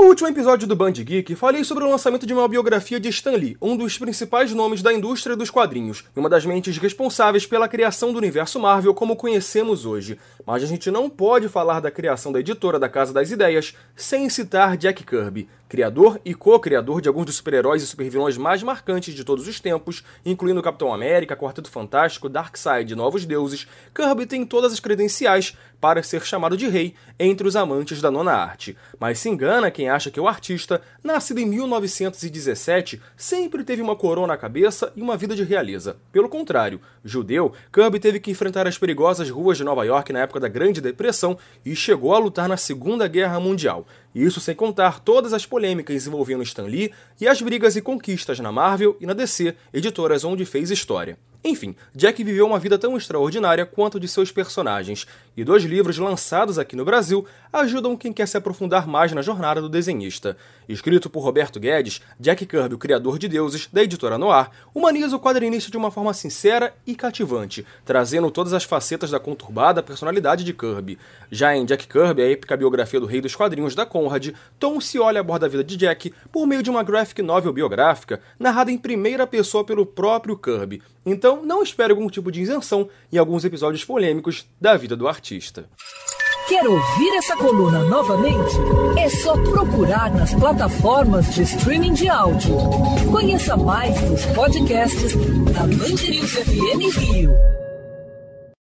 No último episódio do Band Geek, falei sobre o lançamento de uma biografia de Stan Lee, um dos principais nomes da indústria dos quadrinhos e uma das mentes responsáveis pela criação do universo Marvel como conhecemos hoje. Mas a gente não pode falar da criação da editora da Casa das Ideias sem citar Jack Kirby criador e co-criador de alguns dos super-heróis e supervilões mais marcantes de todos os tempos, incluindo Capitão América, Quarteto Fantástico, Darkseid e Novos Deuses, Kirby tem todas as credenciais para ser chamado de rei entre os amantes da nona arte. Mas se engana quem acha que o artista, nascido em 1917, sempre teve uma coroa na cabeça e uma vida de realeza. Pelo contrário, judeu, Kirby teve que enfrentar as perigosas ruas de Nova York na época da Grande Depressão e chegou a lutar na Segunda Guerra Mundial. Isso sem contar todas as polêmicas envolvendo Stan Lee e as brigas e conquistas na Marvel e na DC, editoras onde fez história. Enfim, Jack viveu uma vida tão extraordinária quanto de seus personagens, e dois livros lançados aqui no Brasil ajudam quem quer se aprofundar mais na jornada do desenhista. Escrito por Roberto Guedes, Jack Kirby, o criador de deuses, da editora Noir, humaniza o quadrinista de uma forma sincera e cativante, trazendo todas as facetas da conturbada personalidade de Kirby. Já em Jack Kirby, a épica biografia do rei dos quadrinhos da Tom se olha a borda da vida de Jack por meio de uma graphic novel biográfica narrada em primeira pessoa pelo próprio Kirby. Então, não espere algum tipo de isenção em alguns episódios polêmicos da vida do artista. Quer ouvir essa coluna novamente? É só procurar nas plataformas de streaming de áudio. Conheça mais dos podcasts da Band FM Rio.